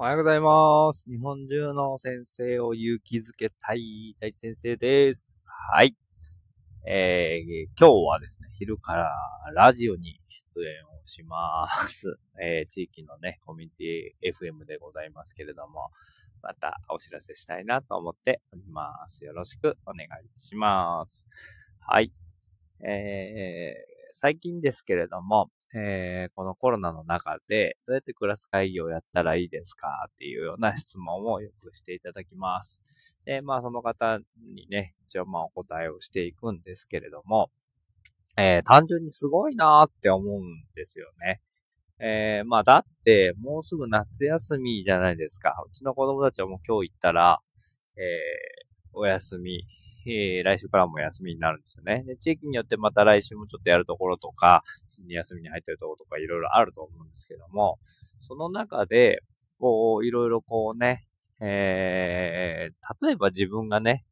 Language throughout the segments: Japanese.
おはようございます。日本中の先生を勇気づけたい大地先生です。はい。えー、今日はですね、昼からラジオに出演をします。えー、地域のね、コミュニティ FM でございますけれども、またお知らせしたいなと思っております。よろしくお願いします。はい。えー、最近ですけれども、えー、このコロナの中でどうやってクラス会議をやったらいいですかっていうような質問をよくしていただきます。で、まあその方にね、一応まあお答えをしていくんですけれども、えー、単純にすごいなーって思うんですよね。えー、まあだって、もうすぐ夏休みじゃないですか。うちの子供たちはもう今日行ったら、えー、お休みえー、来週からも休みになるんですよね。で、地域によってまた来週もちょっとやるところとか、休みに入ってるところとかいろいろあると思うんですけども、その中で、こう、いろいろこうね、えー、例えば自分がね、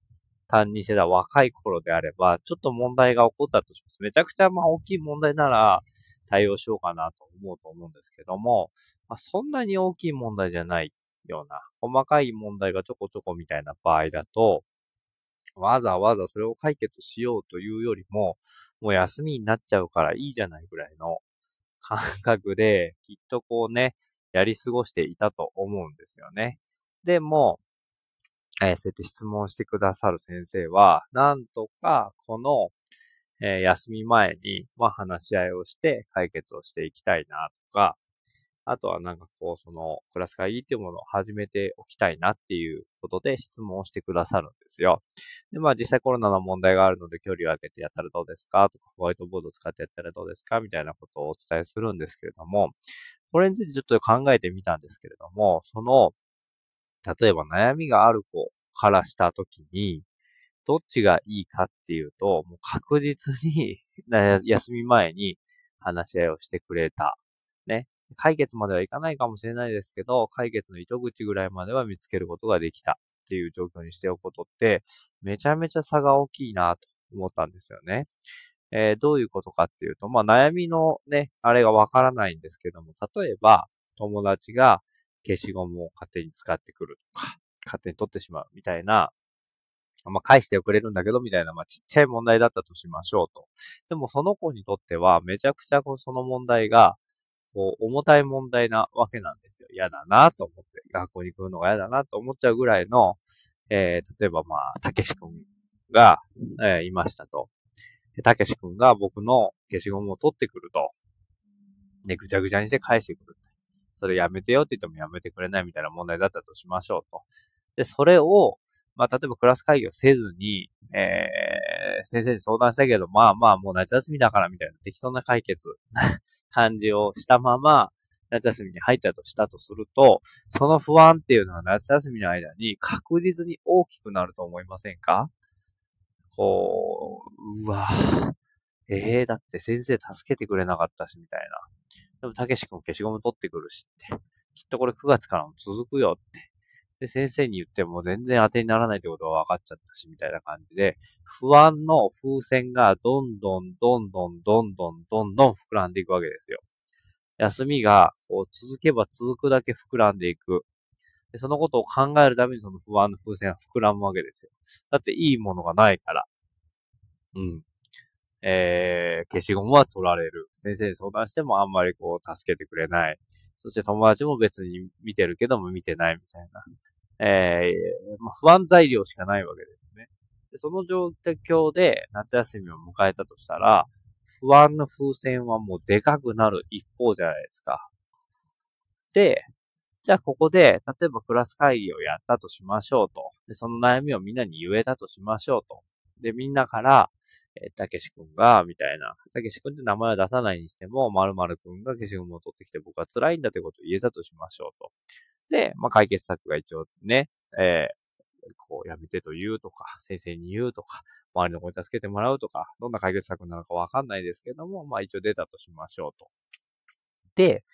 担任してた若い頃であれば、ちょっと問題が起こったとします。めちゃくちゃまあ大きい問題なら対応しようかなと思うと思うんですけども、まあ、そんなに大きい問題じゃないような、細かい問題がちょこちょこみたいな場合だと、わざわざそれを解決しようというよりも、もう休みになっちゃうからいいじゃないぐらいの 感覚で、きっとこうね、やり過ごしていたと思うんですよね。でも、えー、そうやって質問してくださる先生は、なんとかこの、えー、休み前に、まあ、話し合いをして解決をしていきたいなとか、あとはなんかこう、そのクラス会議っていうものを始めておきたいなっていうことで質問をしてくださるんですよ。で、まあ実際コロナの問題があるので距離を空けてやったらどうですかとか、ホワイトボードを使ってやったらどうですかみたいなことをお伝えするんですけれども、これについてちょっと考えてみたんですけれども、その、例えば悩みがある子からしたときに、どっちがいいかっていうと、もう確実に休み前に話し合いをしてくれた。ね。解決まではいかないかもしれないですけど、解決の糸口ぐらいまでは見つけることができたっていう状況にしておくことって、めちゃめちゃ差が大きいなと思ったんですよね。えー、どういうことかっていうと、まあ悩みのね、あれがわからないんですけども、例えば、友達が消しゴムを勝手に使ってくるとか、勝手に取ってしまうみたいな、まあ、返してくれるんだけど、みたいな、まあ、ちっちゃい問題だったとしましょうと。でも、その子にとっては、めちゃくちゃその問題が、こう、重たい問題なわけなんですよ。嫌だなと思って、学校に来るのが嫌だなと思っちゃうぐらいの、えー、例えばまあ、たけし君が、えー、いましたと。たけし君が僕の消しゴムを取ってくると。で、ぐちゃぐちゃにして返してくる。それやめてよって言ってもやめてくれないみたいな問題だったとしましょうと。で、それを、まあ、例えばクラス会議をせずに、えー、先生に相談したけど、まあまあ、もう夏休みだからみたいな適当な解決感じをしたまま、夏休みに入ったとしたとすると、その不安っていうのは夏休みの間に確実に大きくなると思いませんか？こう、うわええー、だって先生助けてくれなかったし、みたいな。でも、たけし君消しゴム取ってくるしって。きっとこれ9月からも続くよって。で、先生に言っても全然当てにならないってことが分かっちゃったし、みたいな感じで、不安の風船がどんどんどんどんどんどんどんどん膨らんでいくわけですよ。休みがこう続けば続くだけ膨らんでいく。でそのことを考えるためにその不安の風船は膨らむわけですよ。だっていいものがないから。うん。えー、消しゴムは取られる。先生に相談してもあんまりこう助けてくれない。そして友達も別に見てるけども見てないみたいな。えー、まあ、不安材料しかないわけですよね。でその状況で夏休みを迎えたとしたら、不安の風船はもうでかくなる一方じゃないですか。で、じゃあここで、例えばクラス会議をやったとしましょうと。で、その悩みをみんなに言えたとしましょうと。で、みんなから、え、たけしくんが、みたいな、たけしくんって名前は出さないにしても、まるまるくんが消しゴムを取ってきて僕は辛いんだということを言えたとしましょうと。で、まあ、解決策が一応ね、えー、こう、やめてと言うとか、先生に言うとか、周りの子に助けてもらうとか、どんな解決策なのかわかんないですけども、まあ一応出たとしましょうと。で、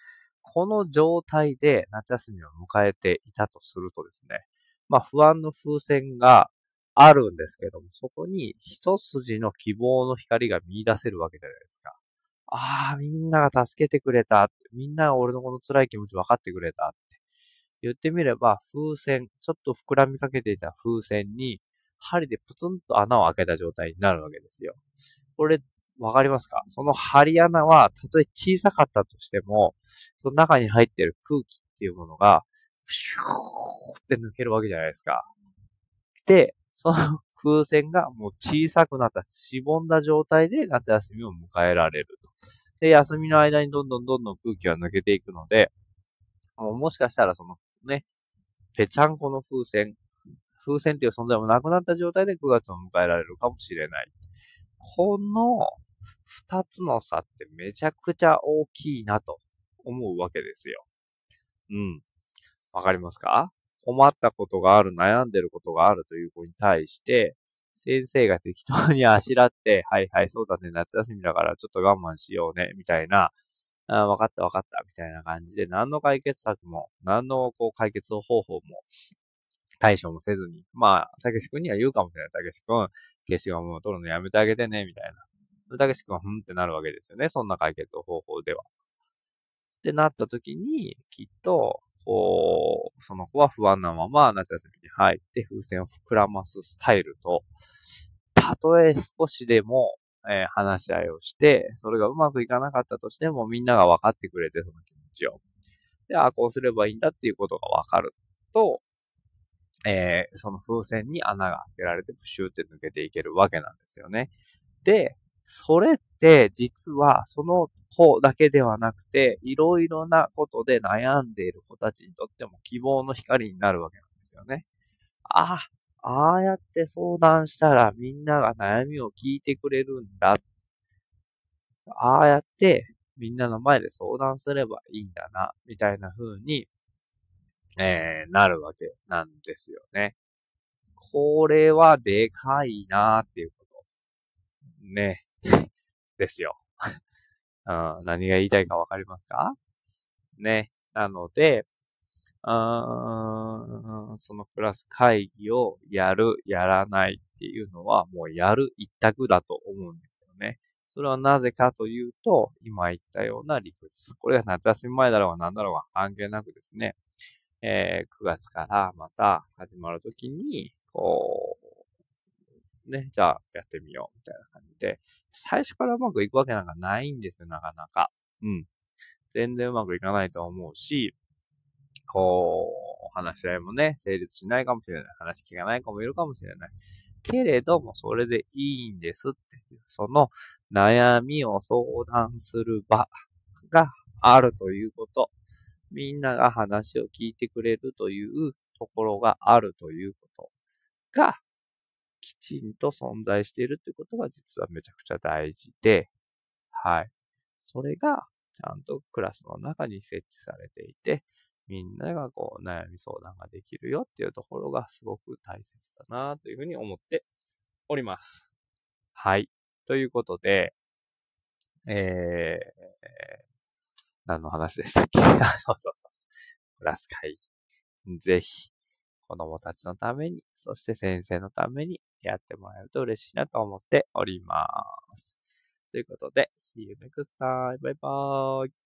この状態で夏休みを迎えていたとするとですね、まあ不安の風船があるんですけども、そこに一筋の希望の光が見出せるわけじゃないですか。ああ、みんなが助けてくれた。みんなが俺のこの辛い気持ち分かってくれたって。言ってみれば、風船、ちょっと膨らみかけていた風船に、針でプツンと穴を開けた状態になるわけですよ。これ、わかりますか？その針穴は、たとえ小さかったとしても、その中に入っている空気っていうものが、シューって抜けるわけじゃないですか。で、その風船がもう小さくなった、しぼんだ状態で夏休みを迎えられると。で、休みの間にどんどんどんどん空気は抜けていくので、もしかしたらそのね、ぺちゃんこの風船、風船っていう存在もなくなった状態で9月を迎えられるかもしれない。この二つの差ってめちゃくちゃ大きいなと思うわけですよ。うん。わかりますか？困ったことがある、悩んでることがあるという子に対して、先生が適当にあしらって、はいはい、そうだね、夏休みだからちょっと我慢しようね、みたいな、あ分かった分かった、みたいな感じで、何の解決策も、何のこう解決方法も、対処もせずに、まあ、たけし君には言うかもしれない。たけし君、消しゴムを取るのやめてあげてね、みたいな。たけし君はふんってなるわけですよね。そんな解決方法では。ってなった時に、きっと、こう、その子は不安なまま夏休みに入って風船を膨らますスタイルと、たとえ少しでも、えー、話し合いをして、それがうまくいかなかったとしても、みんなが分かってくれて、その気持ちを。で、ああ、こうすればいいんだっていうことが分かると、えー、その風船に穴が開けられて、プシューって抜けていけるわけなんですよね。で、それって実はその子だけではなくて、いろいろなことで悩んでいる子たちにとっても希望の光になるわけなんですよね。ああ、ああやって相談したらみんなが悩みを聞いてくれるんだ。ああやってみんなの前で相談すればいいんだな、みたいな風に、えー、なるわけなんですよね。これはでかいなーっていうこと。ね。ですよ。うん、何が言いたいかわかりますか？ね。なので、あそのクラス会議をやる、やらないっていうのはもうやる一択だと思うんですよね。それはなぜかというと、今言ったような理屈。これが夏休み前だろうが何だろうが関係なくですね、えー、9月からまた始まるときに、こう、ね、じゃあやってみようみたいな感じで、最初からうまくいくわけなんかないんですよ、なかなか。うん。全然うまくいかないと思うし、こう、お話し合いもね、成立しないかもしれない。話聞かない子もいるかもしれない。けれども、それでいいんですっていう、その悩みを相談する場があるということ。みんなが話を聞いてくれるというところがあるということが、きちんと存在しているということが実はめちゃくちゃ大事で、はい。それがちゃんとクラスの中に設置されていて、みんながこう悩み相談ができるよっていうところがすごく大切だなというふうに思っております。はい。ということで、えー、何の話でしたっけ？そうそうそうそう。クラス会議。ぜひ、子供たちのために、そして先生のためにやってもらえると嬉しいなと思っております。ということで、See you next time. バイバーイ。